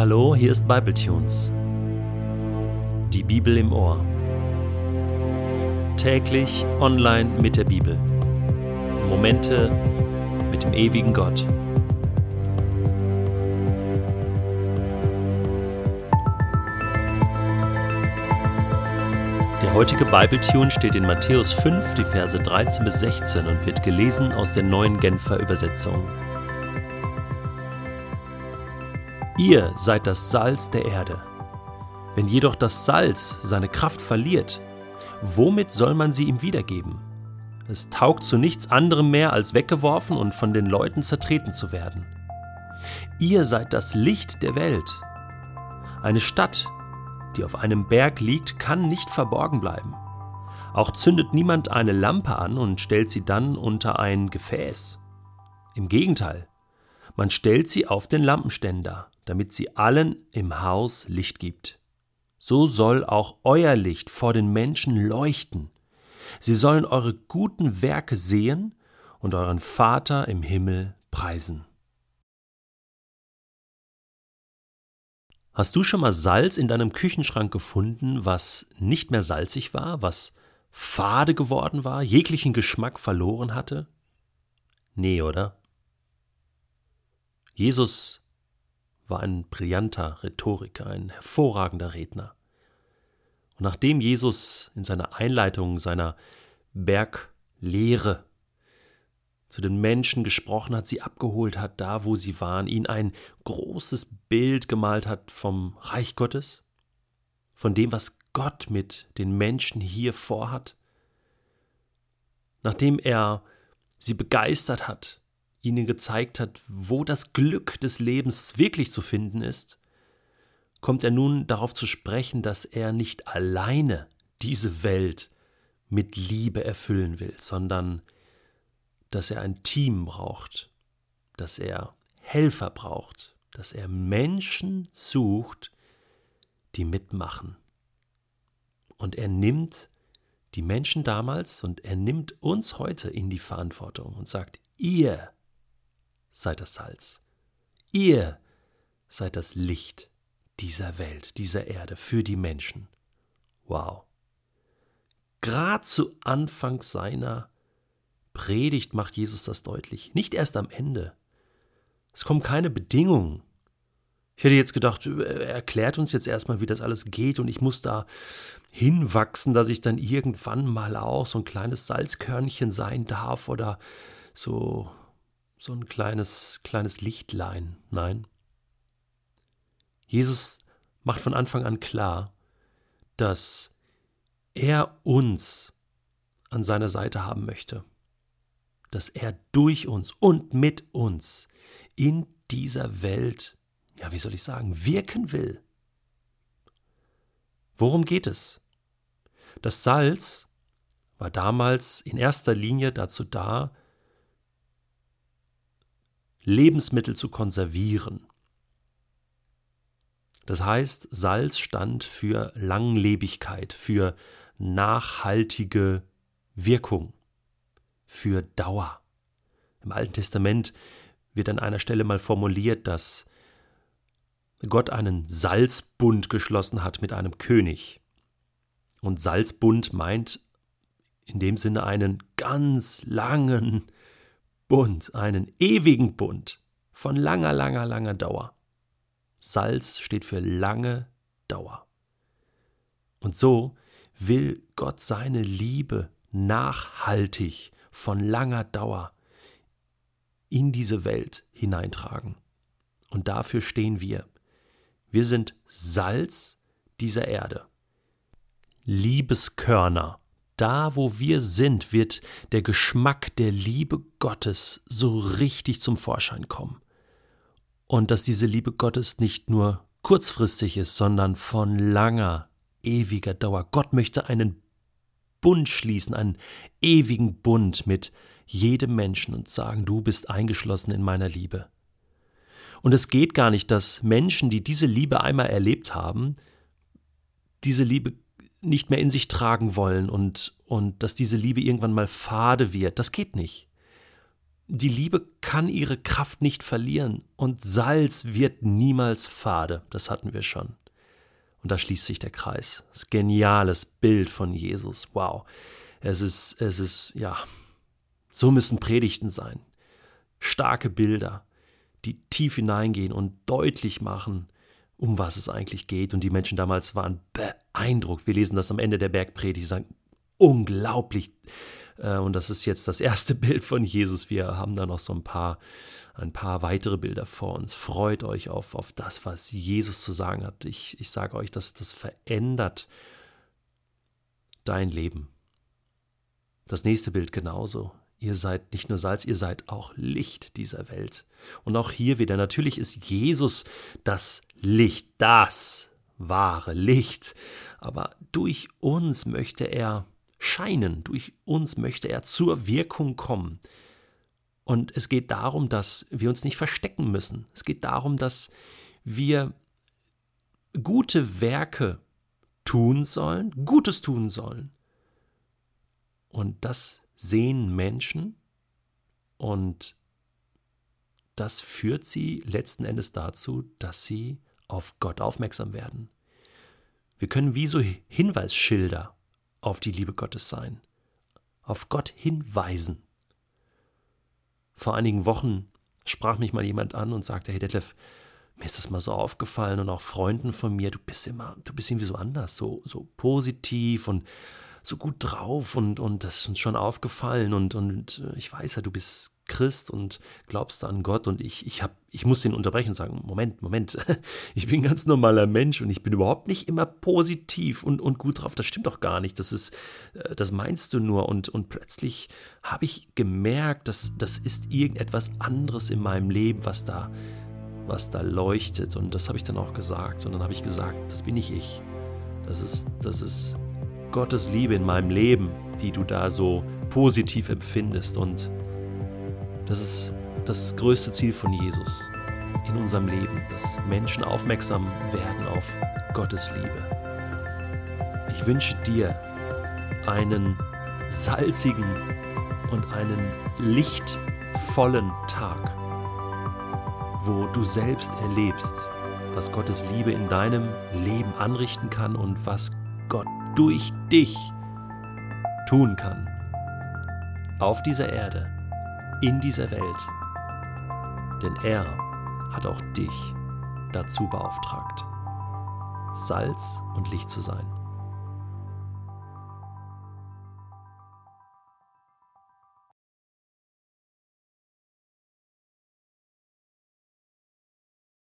Hallo, hier ist Bibletunes. Die Bibel im Ohr. Täglich online mit der Bibel. Momente mit dem ewigen Gott. Der heutige Bibletune steht in Matthäus 5, die Verse 13 bis 16 und wird gelesen aus der neuen Genfer Übersetzung. Ihr seid das Salz der Erde. Wenn jedoch das Salz seine Kraft verliert, womit soll man sie ihm wiedergeben? Es taugt zu nichts anderem mehr, als weggeworfen und von den Leuten zertreten zu werden. Ihr seid das Licht der Welt. Eine Stadt, die auf einem Berg liegt, kann nicht verborgen bleiben. Auch zündet niemand eine Lampe an und stellt sie dann unter ein Gefäß. Im Gegenteil, man stellt sie auf den Lampenständer, damit sie allen im Haus Licht gibt. So soll auch euer Licht vor den Menschen leuchten. Sie sollen eure guten Werke sehen und euren Vater im Himmel preisen. Hast du schon mal Salz in deinem Küchenschrank gefunden, was nicht mehr salzig war, was fade geworden war, jeglichen Geschmack verloren hatte? Nee, oder? Jesus war ein brillanter Rhetoriker, ein hervorragender Redner. Und nachdem Jesus in seiner Einleitung seiner Berglehre zu den Menschen gesprochen hat, sie abgeholt hat, da wo sie waren, ihnen ein großes Bild gemalt hat vom Reich Gottes, von dem, was Gott mit den Menschen hier vorhat, nachdem er sie begeistert hat, ihnen gezeigt hat, wo das Glück des Lebens wirklich zu finden ist, kommt er nun darauf zu sprechen, dass er nicht alleine diese Welt mit Liebe erfüllen will, sondern dass er ein Team braucht, dass er Helfer braucht, dass er Menschen sucht, die mitmachen. Und er nimmt die Menschen damals und er nimmt uns heute in die Verantwortung und sagt, ihr seid das Salz, ihr seid das Licht dieser Welt, dieser Erde, für die Menschen. Wow. Gerade zu Anfang seiner Predigt macht Jesus das deutlich. Nicht erst am Ende. Es kommen keine Bedingungen. Ich hätte jetzt gedacht, er erklärt uns jetzt erstmal, wie das alles geht und ich muss da hinwachsen, dass ich dann irgendwann mal auch so ein kleines Salzkörnchen sein darf oder so, so ein kleines, kleines Lichtlein. Nein. Jesus macht von Anfang an klar, dass er uns an seiner Seite haben möchte dass er durch uns und mit uns in dieser Welt, ja, wie soll ich sagen, wirken will. Worum geht es? Das Salz war damals in erster Linie dazu da, Lebensmittel zu konservieren. Das heißt, Salz stand für Langlebigkeit, für nachhaltige Wirkung für Dauer. Im Alten Testament wird an einer Stelle mal formuliert, dass Gott einen Salzbund geschlossen hat mit einem König. Und Salzbund meint in dem Sinne einen ganz langen Bund, einen ewigen Bund von langer, langer, langer Dauer. Salz steht für lange Dauer. Und so will Gott seine Liebe nachhaltig von langer Dauer in diese Welt hineintragen. Und dafür stehen wir. Wir sind Salz dieser Erde. Liebeskörner. Da, wo wir sind, wird der Geschmack der Liebe Gottes so richtig zum Vorschein kommen. Und dass diese Liebe Gottes nicht nur kurzfristig ist, sondern von langer, ewiger Dauer. Gott möchte einen Bund schließen, einen ewigen Bund mit jedem Menschen und sagen, du bist eingeschlossen in meiner Liebe. Und es geht gar nicht, dass Menschen, die diese Liebe einmal erlebt haben, diese Liebe nicht mehr in sich tragen wollen und, und dass diese Liebe irgendwann mal fade wird. Das geht nicht. die Liebe kann ihre Kraft nicht verlieren und Salz wird niemals fade. Das hatten wir schon. Und da schließt sich der Kreis. Das geniales Bild von Jesus. Wow. Es ist, es ist, ja, so müssen Predigten sein. Starke Bilder, die tief hineingehen und deutlich machen, um was es eigentlich geht. Und die Menschen damals waren beeindruckt. Wir lesen das am Ende der Bergpredigt, sagen, unglaublich äh, und das ist jetzt das erste Bild von Jesus. Wir haben da noch so ein paar, ein paar weitere Bilder vor uns. Freut euch auf, auf das, was Jesus zu sagen hat. Ich, ich sage euch, dass das verändert dein Leben. Das nächste Bild genauso. Ihr seid nicht nur Salz, ihr seid auch Licht dieser Welt. Und auch hier wieder, natürlich ist Jesus das Licht, das wahre Licht. Aber durch uns möchte er scheinen. Durch uns möchte er zur Wirkung kommen. Und es geht darum, dass wir uns nicht verstecken müssen. Es geht darum, dass wir gute Werke tun sollen, Gutes tun sollen. Und das sehen Menschen und das führt sie letzten Endes dazu, dass sie auf Gott aufmerksam werden. Wir können wie so Hinweisschilder auf die Liebe Gottes sein, auf Gott hinweisen. Vor einigen Wochen sprach mich mal jemand an und sagte, hey Detlef, mir ist das mal so aufgefallen und auch Freunden von mir, du bist immer, du bist irgendwie so anders, so, so positiv und so gut drauf und, und das ist uns schon aufgefallen und, und äh, ich weiß ja, du bist Christ und glaubst an Gott und ich, ich, hab, ich muss den unterbrechen und sagen, Moment, Moment, ich bin ein ganz normaler Mensch und ich bin überhaupt nicht immer positiv und, und gut drauf. Das stimmt doch gar nicht. Das ist, äh, das meinst du nur. Und, und plötzlich habe ich gemerkt, dass das ist irgendetwas anderes in meinem Leben, was da, was da leuchtet. Und das habe ich dann auch gesagt. Und dann habe ich gesagt, das bin nicht ich. Das ist, das ist Gottes Liebe in meinem Leben, die du da so positiv empfindest. Und das ist das größte Ziel von Jesus in unserem Leben, dass Menschen aufmerksam werden auf Gottes Liebe. Ich wünsche dir einen salzigen und einen lichtvollen Tag, wo du selbst erlebst, was Gottes Liebe in deinem Leben anrichten kann und was Gott durch dich tun kann. Auf dieser Erde in dieser Welt. Denn er hat auch dich dazu beauftragt, Salz und Licht zu sein.